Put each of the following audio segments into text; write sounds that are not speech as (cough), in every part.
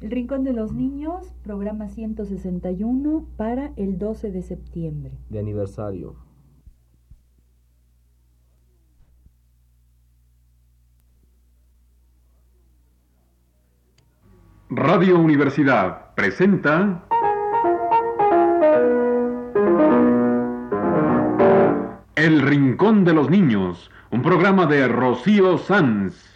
El Rincón de los Niños, programa 161 para el 12 de septiembre. De aniversario. Radio Universidad presenta El Rincón de los Niños, un programa de Rocío Sanz.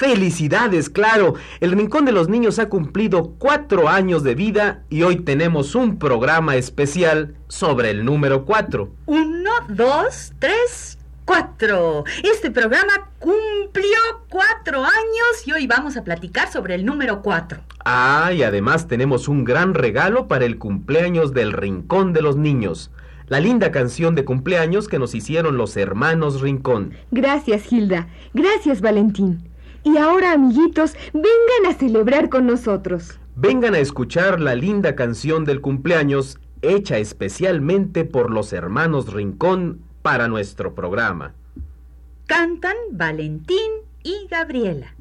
¡Felicidades! Claro, el Rincón de los Niños ha cumplido cuatro años de vida y hoy tenemos un programa especial sobre el número cuatro. Uno, dos, tres, cuatro. Este programa cumplió cuatro años y hoy vamos a platicar sobre el número cuatro. Ah, y además tenemos un gran regalo para el cumpleaños del Rincón de los Niños. La linda canción de cumpleaños que nos hicieron los hermanos Rincón. Gracias, Hilda. Gracias, Valentín. Y ahora, amiguitos, vengan a celebrar con nosotros. Vengan a escuchar la linda canción del cumpleaños hecha especialmente por los hermanos Rincón para nuestro programa. Cantan Valentín y Gabriela.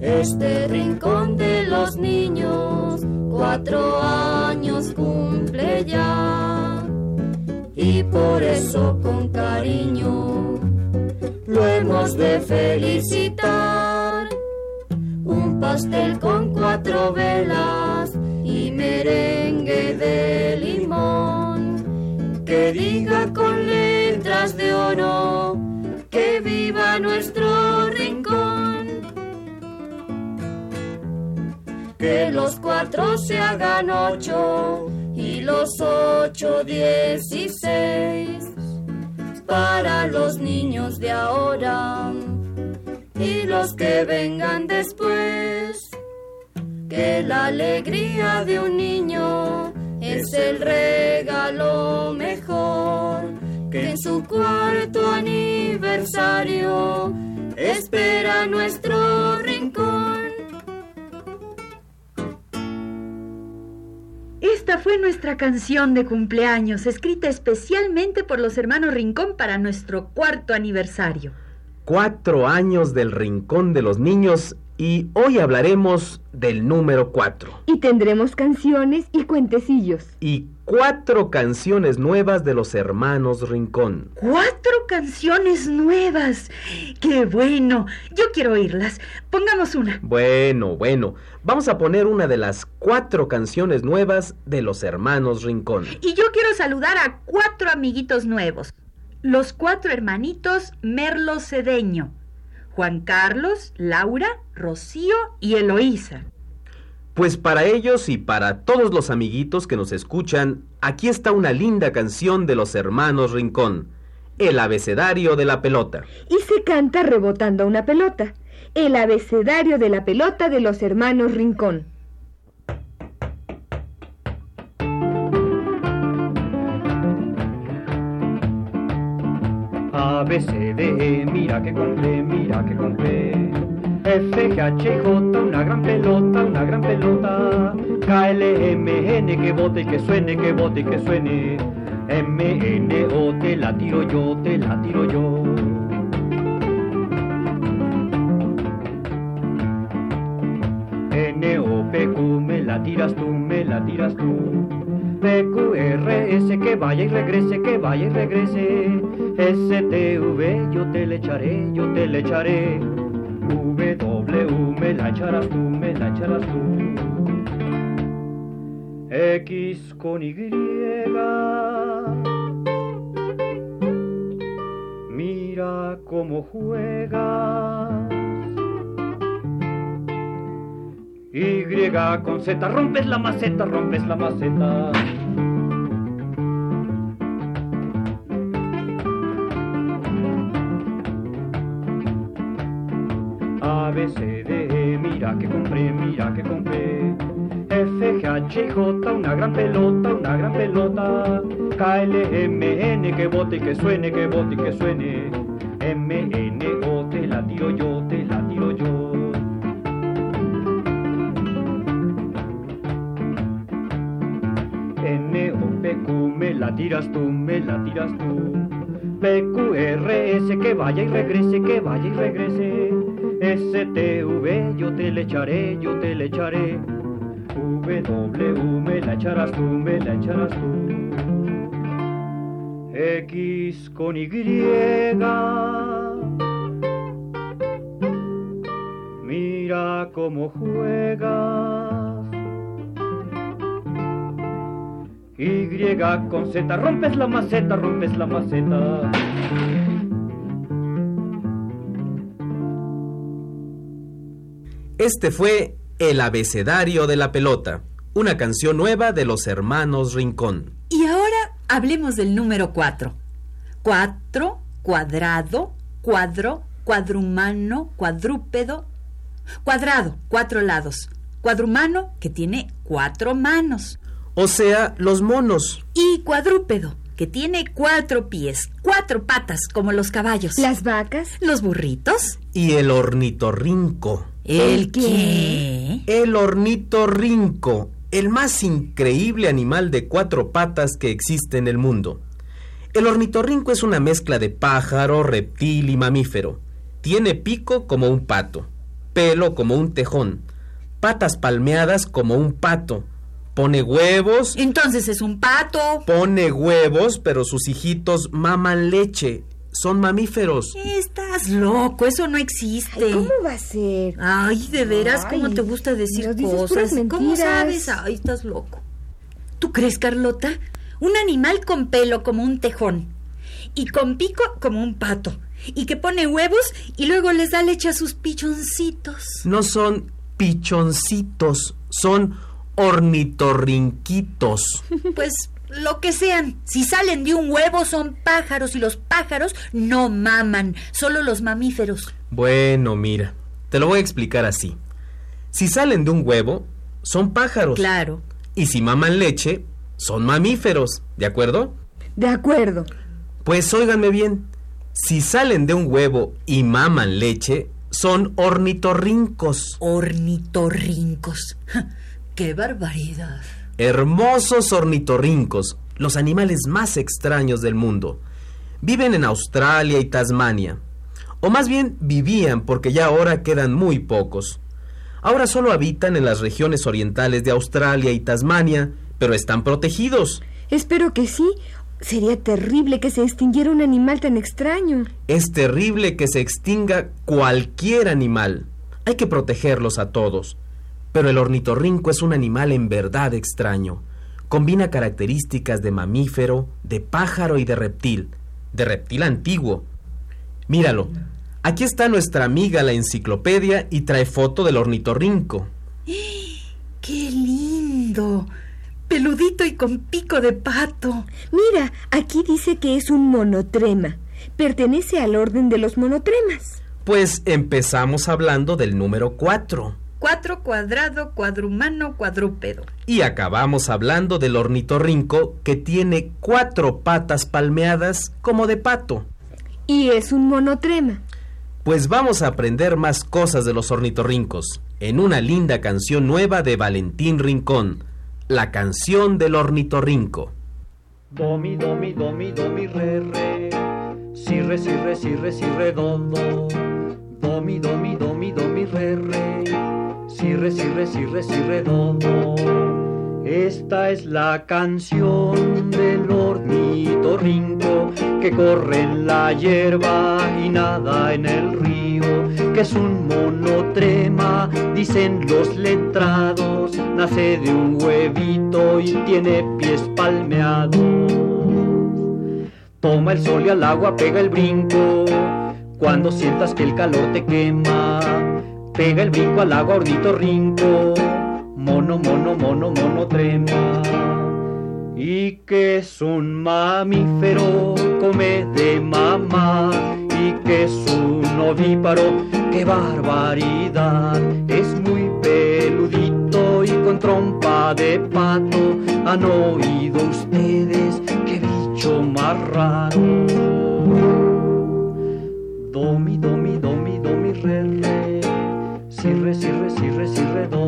Este rincón de los niños cuatro años cumple ya y por eso con cariño lo hemos de felicitar. Un pastel con cuatro velas y merengue de limón que diga con letras de oro que viva nuestro rincón. que los cuatro se hagan ocho y los ocho dieciséis para los niños de ahora y los que vengan después. Que la alegría de un niño es el regalo mejor que en su cuarto aniversario espera nuestro rincón. Esta fue nuestra canción de cumpleaños, escrita especialmente por los hermanos Rincón para nuestro cuarto aniversario. Cuatro años del Rincón de los Niños y hoy hablaremos del número cuatro. Y tendremos canciones y cuentecillos. Y cuatro canciones nuevas de los hermanos Rincón. ¡Cuatro canciones nuevas! ¡Qué bueno! Yo quiero oírlas. Pongamos una. Bueno, bueno, vamos a poner una de las cuatro canciones nuevas de los hermanos Rincón. Y yo quiero saludar a cuatro amiguitos nuevos. Los cuatro hermanitos Merlo Cedeño. Juan Carlos, Laura, Rocío y Eloísa. Pues para ellos y para todos los amiguitos que nos escuchan, aquí está una linda canción de los hermanos Rincón, El abecedario de la pelota. Y se canta rebotando una pelota. El abecedario de la pelota de los hermanos Rincón. A, B, C, D, E, mira que compré, mira que compré. F, G, H, J, una gran pelota, una gran pelota. K, L, M, N, que bote que suene, que bote que suene. M, N, O, te la tiro yo, te la tiro yo. N, O, P, Q, me la tiras tú, me la tiras tú. P, Q, R, S, que vaya y regrese, que vaya y regrese. S, T, V, yo te le echaré, yo te le echaré. W, me la tú, me la tú. X con Y. Mira cómo juega. Y con Z, rompes la maceta, rompes la maceta. A, B, C, D, E, mira que compré, mira que compré. F, G, H, J, una gran pelota, una gran pelota. K, L, M, N, que bote y que suene, que bote y que suene. La tiras tú, me la tiras tú. P, Q, R, S, que vaya y regrese, que vaya y regrese. S, T, V, yo te le echaré, yo te le echaré. W, me la echarás tú, me la echarás tú. X con Y. Mira cómo juegas. Y con Z, rompes la maceta, rompes la maceta. Este fue El abecedario de la pelota, una canción nueva de los hermanos Rincón. Y ahora hablemos del número 4. Cuatro, cuadrado, cuadro, cuadrumano, cuadrúpedo. Cuadrado, cuatro lados. Cuadrumano, que tiene cuatro manos. O sea, los monos. Y cuadrúpedo, que tiene cuatro pies, cuatro patas, como los caballos. Las vacas. Los burritos. Y el ornitorrinco. ¿El qué? El ornitorrinco, el más increíble animal de cuatro patas que existe en el mundo. El ornitorrinco es una mezcla de pájaro, reptil y mamífero. Tiene pico como un pato, pelo como un tejón, patas palmeadas como un pato. Pone huevos. Entonces es un pato. Pone huevos, pero sus hijitos maman leche. Son mamíferos. Estás loco, eso no existe. ¿Cómo va a ser? Ay, de veras, ¿cómo te gusta decir cosas? puras ¿Cómo sabes? Ay, estás loco. ¿Tú crees, Carlota? Un animal con pelo como un tejón y con pico como un pato y que pone huevos y luego les da leche a sus pichoncitos. No son pichoncitos, son ornitorrinquitos. (laughs) Pues lo que sean, si salen de un huevo son pájaros y los pájaros no maman, solo los mamíferos. Bueno, mira, te lo voy a explicar así. Si salen de un huevo, son pájaros. Claro. Y si maman leche, son mamíferos, ¿de acuerdo? De acuerdo. Pues óiganme bien, si salen de un huevo y maman leche, son ornitorrincos. Ornitorrincos. ¡Qué barbaridad! Hermosos ornitorrincos, los animales más extraños del mundo. Viven en Australia y Tasmania. O más bien vivían porque ya ahora quedan muy pocos. Ahora solo habitan en las regiones orientales de Australia y Tasmania, pero están protegidos. Espero que sí. Sería terrible que se extinguiera un animal tan extraño. Es terrible que se extinga cualquier animal. Hay que protegerlos a todos. Pero el ornitorrinco es un animal en verdad extraño. Combina características de mamífero, de pájaro y de reptil. De reptil antiguo. Míralo. Aquí está nuestra amiga la enciclopedia y trae foto del ornitorrinco. (gasps) ¡Qué lindo! Peludito y con pico de pato. Mira, aquí dice que es un monotrema. Pertenece al orden de los monotremas. Pues empezamos hablando del número 4. Cuatro cuadrado, cuadrumano, cuadrúpedo. Y acabamos hablando del ornitorrinco que tiene cuatro patas palmeadas como de pato. Y es un monotrema. Pues vamos a aprender más cosas de los ornitorrincos en una linda canción nueva de Valentín Rincón, la canción del ornitorrinco. Do, mi, do, mi, do, mi, do, mi, re, re. Si, re, si, re, si, re, si, re, do, do. Do, mi, do, mi, do, mi, do, mi, re, re. Si, re, si, re, si, re, si. Esta es la canción del ornitorrinco que corre en la hierba y nada en el río, que es un monotrema, dicen los letrados, nace de un huevito y tiene pies palmeados. Toma el sol y al agua pega el brinco, Cuando sientas que el calor te quema, pega el brinco al agua, rinco. Mono, mono, mono, mono, trema. Y que es un mamífero, come de mamá. Y que es un ovíparo, qué barbaridad. Es muy peludito y con trompa de pato. ¿Han oído ustedes qué bicho más raro? mi, do,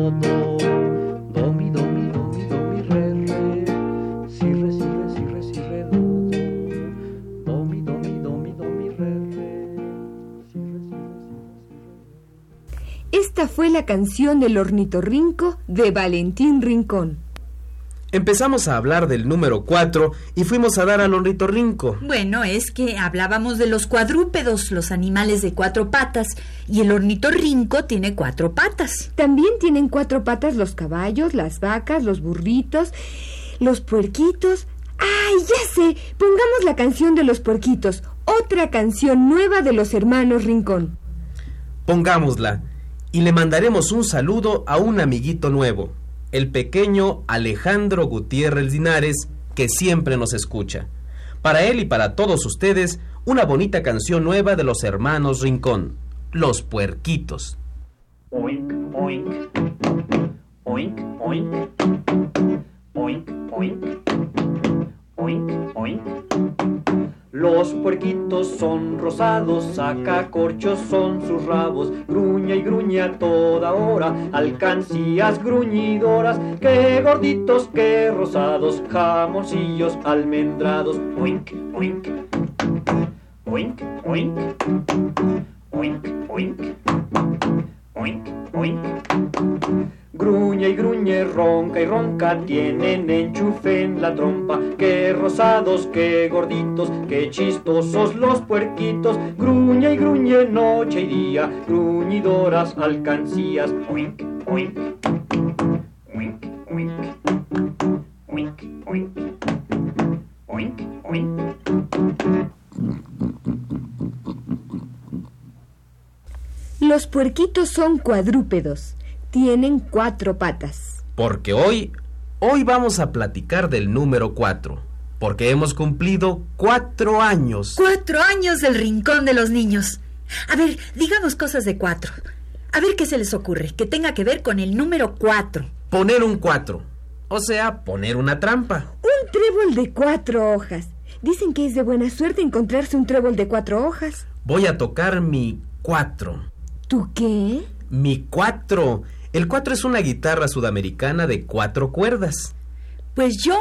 do, re, re. Si, re, si, re, re, re, re, re. Re, re, re. Esta fue la canción del ornitorrinco de Valentín Rincón. Empezamos a hablar del número 4 y fuimos a dar al ornitorrinco. Bueno, es que hablábamos de los cuadrúpedos, los animales de cuatro patas, y el ornitorrinco tiene cuatro patas. También tienen cuatro patas los caballos, las vacas, los burritos, los puerquitos. ¡Ay, ya sé! Pongamos la canción de los puerquitos, otra canción nueva de los hermanos Rincón. Pongámosla y le mandaremos un saludo a un amiguito nuevo el pequeño Alejandro Gutiérrez Linares, que siempre nos escucha. Para él y para todos ustedes, una bonita canción nueva de los hermanos Rincón, Los Puerquitos. Los puerquitos son rosados, sacacorchos son sus rabos, gruña y gruña toda hora, alcancías gruñidoras, qué gorditos, qué rosados, jamoncillos almendrados, oink, oink, oink, oink, oink, oink, oink, oink. Gruñe y gruñe, ronca y ronca, tienen enchufe en la trompa. Qué rosados, qué gorditos, qué chistosos los puerquitos. Gruñe y gruñe noche y día, gruñidoras alcancías. Oink, oink, oink, oink, oink, oink, oink, oink. Los puerquitos son cuadrúpedos tienen cuatro patas. Porque hoy, hoy vamos a platicar del número cuatro. Porque hemos cumplido cuatro años. Cuatro años del rincón de los niños. A ver, digamos cosas de cuatro. A ver qué se les ocurre, que tenga que ver con el número cuatro. Poner un cuatro. O sea, poner una trampa. Un trébol de cuatro hojas. Dicen que es de buena suerte encontrarse un trébol de cuatro hojas. Voy a tocar mi cuatro. ¿Tú qué? Mi cuatro. El cuatro es una guitarra sudamericana de cuatro cuerdas. Pues yo,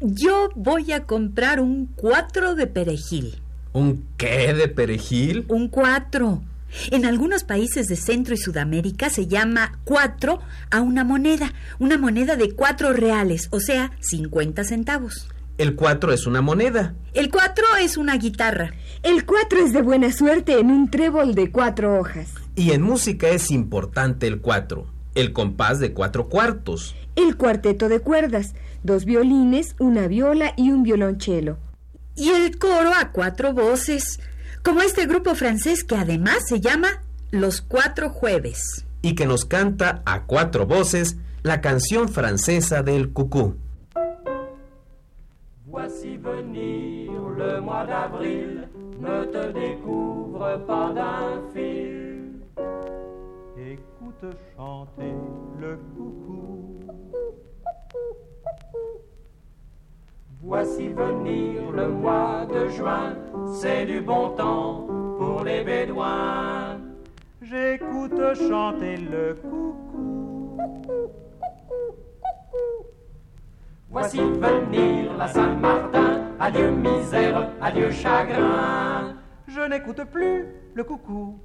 yo voy a comprar un cuatro de perejil. ¿Un qué de perejil? Un cuatro. En algunos países de Centro y Sudamérica se llama cuatro a una moneda, una moneda de cuatro reales, o sea, 50 centavos. El cuatro es una moneda. El cuatro es una guitarra. El cuatro es de buena suerte en un trébol de cuatro hojas. Y en música es importante el cuatro el compás de cuatro cuartos. El cuarteto de cuerdas, dos violines, una viola y un violonchelo. Y el coro a cuatro voces, como este grupo francés que además se llama Los Cuatro Jueves. Y que nos canta a cuatro voces la canción francesa del cucú. Voici venir le mois d'avril, ne te découvre pas d'un fil. Chanter le coucou. Voici venir le mois de juin, c'est du bon temps pour les bédouins. J'écoute chanter le coucou. Voici venir la Saint-Martin, adieu misère, adieu chagrin. Je n'écoute plus le coucou.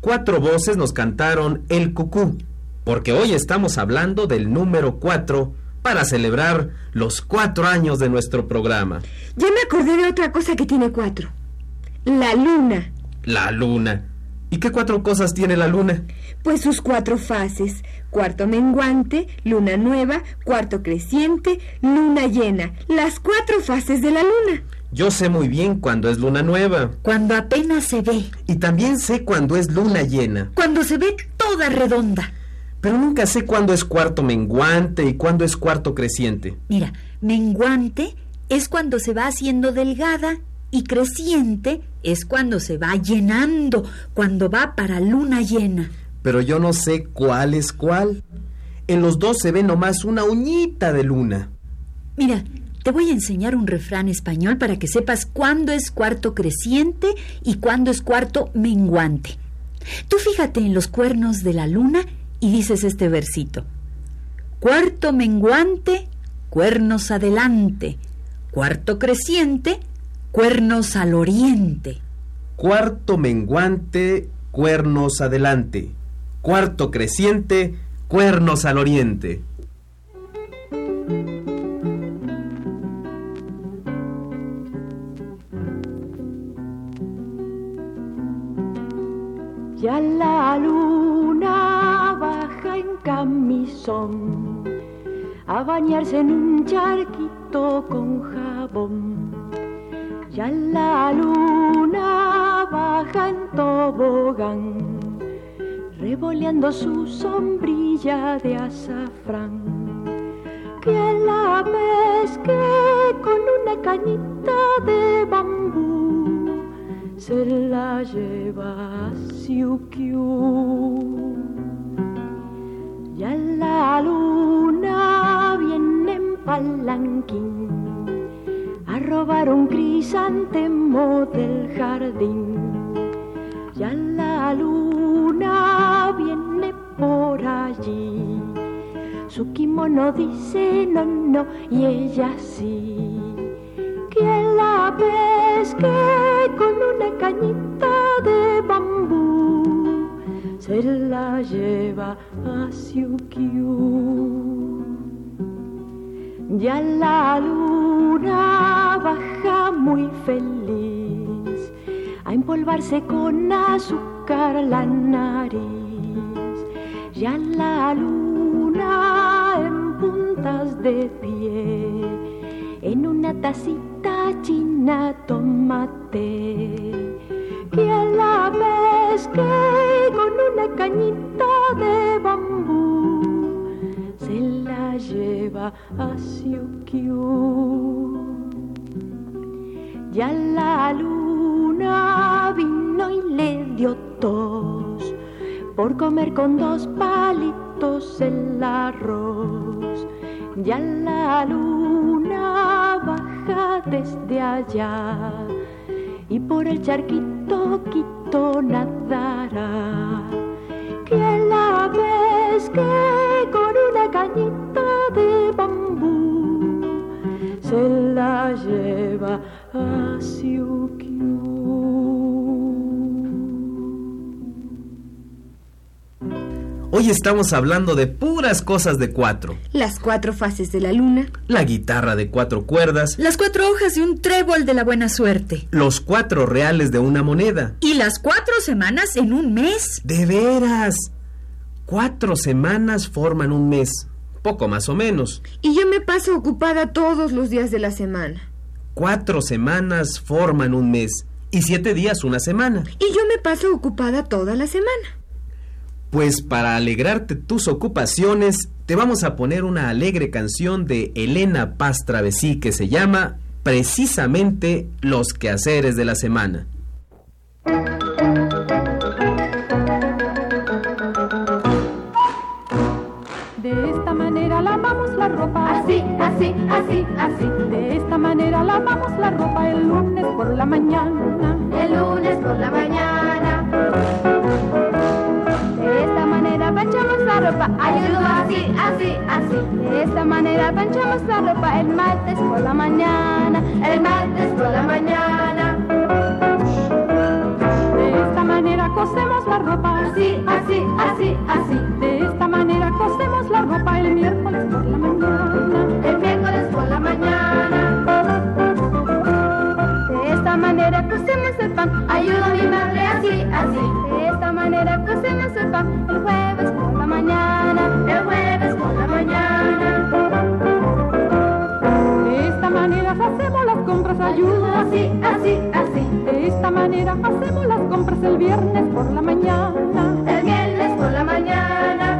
Cuatro voces nos cantaron el cucú, porque hoy estamos hablando del número cuatro para celebrar los cuatro años de nuestro programa. Ya me acordé de otra cosa que tiene cuatro. La luna. La luna. ¿Y qué cuatro cosas tiene la luna? Pues sus cuatro fases. Cuarto menguante, luna nueva, cuarto creciente, luna llena. Las cuatro fases de la luna. Yo sé muy bien cuando es luna nueva. Cuando apenas se ve. Y también sé cuando es luna llena. Cuando se ve toda redonda. Pero nunca sé cuándo es cuarto menguante y cuándo es cuarto creciente. Mira, menguante es cuando se va haciendo delgada y creciente es cuando se va llenando, cuando va para luna llena. Pero yo no sé cuál es cuál. En los dos se ve nomás una uñita de luna. Mira, te voy a enseñar un refrán español para que sepas cuándo es cuarto creciente y cuándo es cuarto menguante. Tú fíjate en los cuernos de la luna y dices este versito. Cuarto menguante, cuernos adelante. Cuarto creciente, cuernos al oriente. Cuarto menguante, cuernos adelante. Cuarto creciente, cuernos al oriente. La luna baja en camisón a bañarse en un charquito con jabón. Ya la luna baja en tobogán, revoleando su sombrilla de azafrán. Que la pesque con una cañita de bambú, se la lleva a Siukiu. Ya la luna viene en palanquín a robar un crisantemo del jardín. Ya la luna viene por allí. Su kimono dice no, no, y ella sí. Que la pesque con una cañita se la lleva a Siukiu. Ya la luna baja muy feliz a empolvarse con azúcar la nariz. Ya la luna en puntas de pie, en una tacita china tomate. Que la pesque con una cañita de bambú se la lleva a Siukiu. Ya la luna vino y le dio tos por comer con dos palitos el arroz. Ya la luna baja desde allá y por el charquito quito nadará. Que la pesque con una cañita de bambú se la lleva a Hoy estamos hablando de puras cosas de cuatro. Las cuatro fases de la luna. La guitarra de cuatro cuerdas. Las cuatro hojas de un trébol de la buena suerte. Los cuatro reales de una moneda. Y las cuatro semanas en un mes. De veras. Cuatro semanas forman un mes. Poco más o menos. Y yo me paso ocupada todos los días de la semana. Cuatro semanas forman un mes. Y siete días una semana. Y yo me paso ocupada toda la semana. Pues para alegrarte tus ocupaciones, te vamos a poner una alegre canción de Elena Paz Travesí que se llama precisamente Los quehaceres de la semana. De esta manera lavamos la ropa. Así, así, así, así. De esta manera lavamos la ropa el lunes por la mañana. El lunes por la mañana. La ropa. Así, así, así. De esta manera planchamos la ropa el martes por la mañana. El martes por la mañana. De esta manera cosemos la ropa. Así, así, así, así. Manera hacemos las compras el viernes por la mañana. El viernes por la mañana.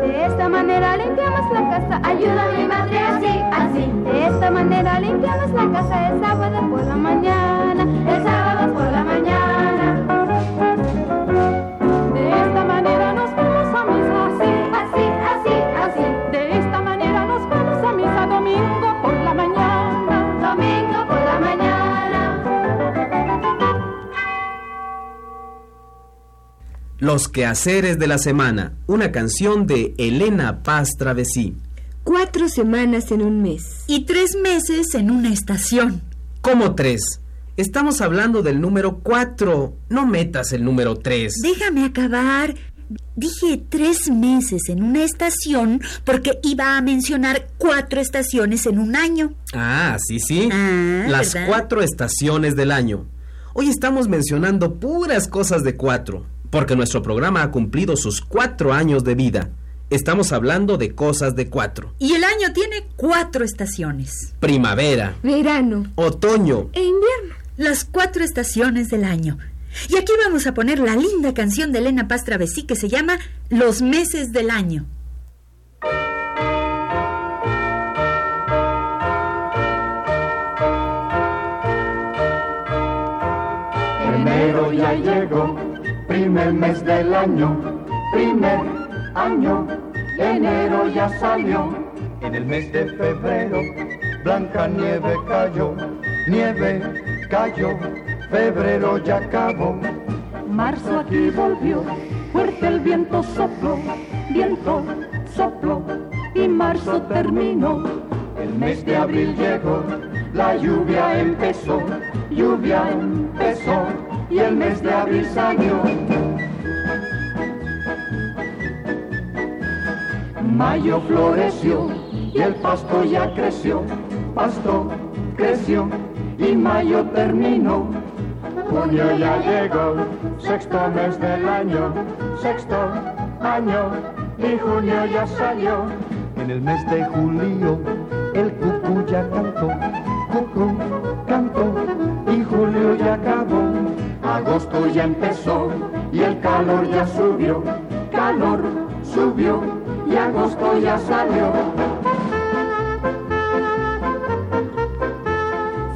De esta manera limpiamos la casa. Ayuda a mi madre así, así. De esta manera limpiamos la casa Los quehaceres de la semana. Una canción de Elena Paz Travesí. Cuatro semanas en un mes. Y tres meses en una estación. ¿Cómo tres? Estamos hablando del número cuatro. No metas el número tres. Déjame acabar. Dije tres meses en una estación porque iba a mencionar cuatro estaciones en un año. Ah, sí, sí. Ah, Las ¿verdad? cuatro estaciones del año. Hoy estamos mencionando puras cosas de cuatro, porque nuestro programa ha cumplido sus cuatro años de vida. Estamos hablando de cosas de cuatro. Y el año tiene cuatro estaciones. Primavera, Verano otoño, e invierno. Las cuatro estaciones del año. Y aquí vamos a poner la linda canción de Elena Paz Travesí que se llama Los meses del año. Enero ya llegó, primer mes del año, primer año, enero ya salió. En el mes de febrero, blanca nieve cayó, nieve cayó, febrero ya acabó. Marzo aquí volvió, fuerte el viento sopló, viento sopló y marzo terminó. El mes de abril llegó, la lluvia empezó, lluvia empezó y el mes de abril salió. Mayo floreció y el pasto ya creció, pasto creció y mayo terminó. Junio ya llegó, sexto mes del año, sexto año y junio ya salió. En el mes de julio el cucú ya cantó, cucú Agosto ya empezó y el calor ya subió, calor subió y agosto ya salió.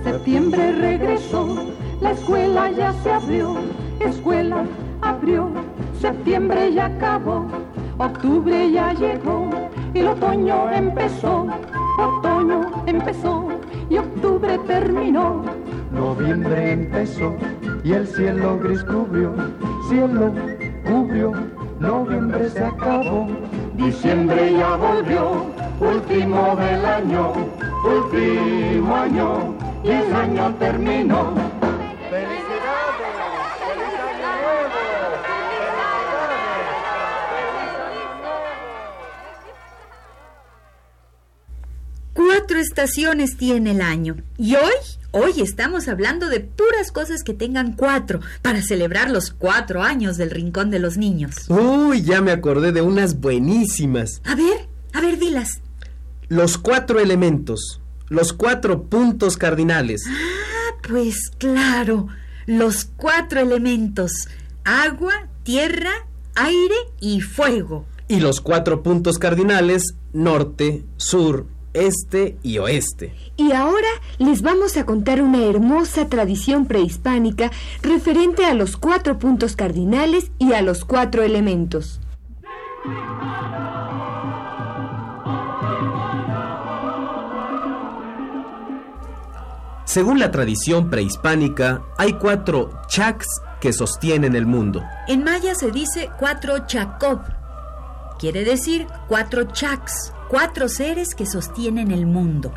Septiembre regresó, la escuela ya se abrió, escuela abrió, septiembre ya acabó, octubre ya llegó, y el otoño empezó, otoño empezó y octubre terminó. Noviembre empezó y el cielo gris cubrió, cielo cubrió, noviembre se acabó, diciembre ya volvió, último del año, último año y el año terminó. Cuatro estaciones tiene el año. Y hoy, hoy estamos hablando de puras cosas que tengan cuatro para celebrar los cuatro años del Rincón de los Niños. Uy, ya me acordé de unas buenísimas. A ver, a ver, dilas. Los cuatro elementos, los cuatro puntos cardinales. Ah, pues claro, los cuatro elementos. Agua, tierra, aire y fuego. Y los cuatro puntos cardinales, norte, sur, este y oeste. Y ahora les vamos a contar una hermosa tradición prehispánica referente a los cuatro puntos cardinales y a los cuatro elementos. Según la tradición prehispánica, hay cuatro chaks que sostienen el mundo. En maya se dice cuatro chacob. Quiere decir cuatro chaks, cuatro seres que sostienen el mundo.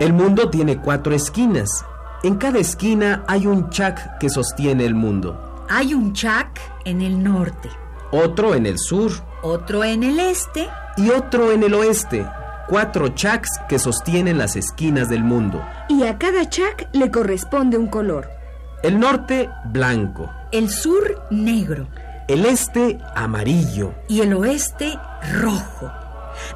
El mundo tiene cuatro esquinas. En cada esquina hay un chak que sostiene el mundo. Hay un chak en el norte, Otro en el sur otro en el este y otro en el oeste. Cuatro chaks que sostienen las esquinas del mundo. Y a cada chak le corresponde un color. El norte, blanco. el sur negro El este, amarillo. y el oeste rojo.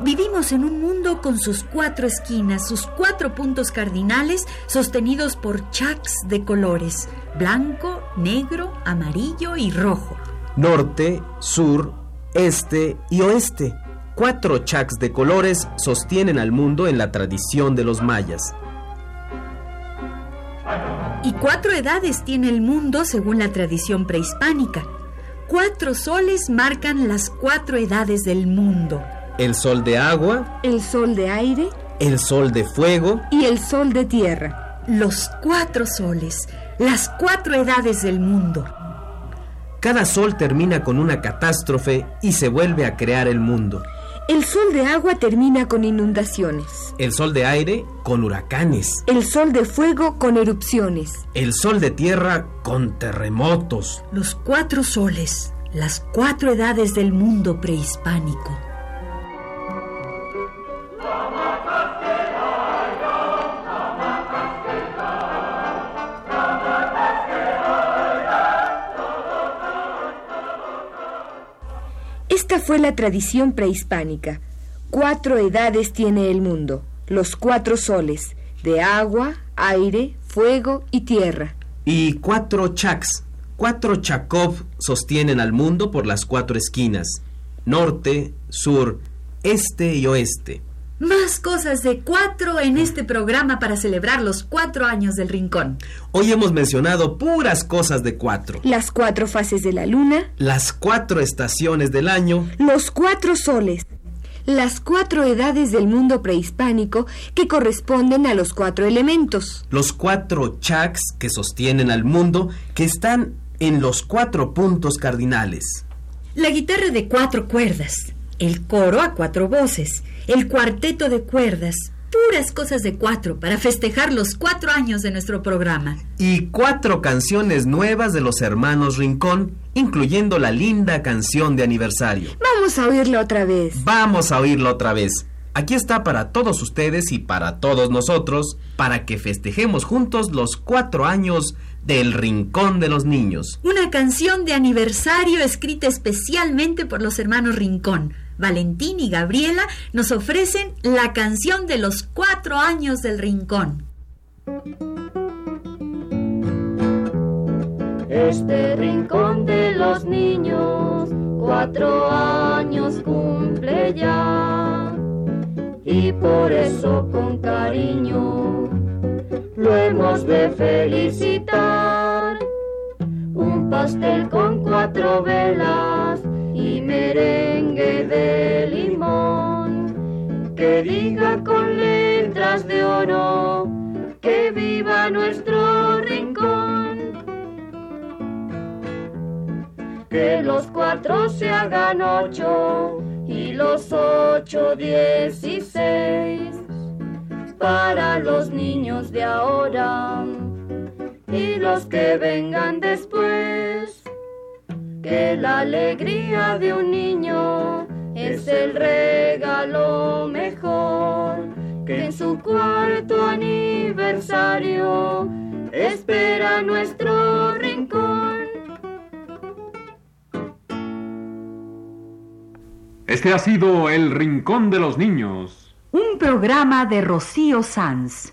Vivimos en un mundo con sus cuatro esquinas, sus cuatro puntos cardinales sostenidos por chaks de colores, blanco, negro, amarillo y rojo. Norte, sur, este y oeste. Cuatro chaks de colores sostienen al mundo en la tradición de los mayas. Y cuatro edades tiene el mundo según la tradición prehispánica. Cuatro soles marcan las cuatro edades del mundo. El sol de agua, El sol de aire el sol de fuego, y el sol de tierra. Los cuatro soles, las cuatro edades del mundo. cada sol termina con una catástrofe y se vuelve a crear el mundo. El sol de agua termina con inundaciones. El sol de aire con huracanes. El sol de fuego con erupciones. El sol de tierra con terremotos. Los cuatro soles, las cuatro edades del mundo prehispánico. Esta fue la tradición prehispánica. Cuatro edades tiene el mundo, los cuatro soles, de agua, aire, fuego y tierra. Y cuatro chaks. Cuatro chakov sostienen al mundo por las cuatro esquinas. Norte, sur, este y oeste. Más cosas de cuatro en este programa para celebrar los cuatro años del Rincón. Hoy hemos mencionado puras cosas de cuatro. Las cuatro fases de la luna, Las cuatro estaciones del año, los cuatro soles, las cuatro edades del mundo prehispánico que corresponden a los cuatro elementos. los cuatro chaks que sostienen al mundo que están en los cuatro puntos cardinales. La guitarra de cuatro cuerdas, el coro a cuatro voces, el cuarteto de cuerdas, puras cosas de cuatro para festejar los cuatro años de nuestro programa. Y cuatro canciones nuevas de los hermanos Rincón, incluyendo la linda canción de aniversario. Vamos a oírla otra vez. Vamos a oírla otra vez. Aquí está para todos ustedes y para todos nosotros, para que festejemos juntos los cuatro años del Rincón de los Niños. Una canción de aniversario escrita especialmente por los hermanos Rincón. Valentín y Gabriela nos ofrecen la canción de los cuatro años del Rincón. Este rincón de los niños cuatro años cumple ya y por eso con cariño lo hemos de felicitar. Un pastel con cuatro velas y merengue de limón que diga con letras de oro que viva nuestro rincón. Que los cuatro se hagan ocho y los ocho dieciséis para los niños de ahora y los que vengan después. Que la alegría de un niño es el regalo mejor que en su cuarto aniversario espera nuestro rincón. Este ha sido El Rincón de los Niños. Un programa de Rocío Sanz.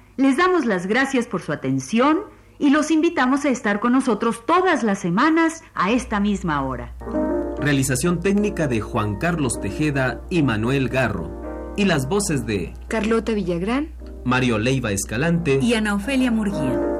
les damos las gracias por su atención y los invitamos a estar con nosotros todas las semanas a esta misma hora. Realización técnica de Juan Carlos Tejeda y Manuel Garro. Y las voces de Carlota Villagrán. Mario Leiva Escalante Y Ana Ofelia Murguía.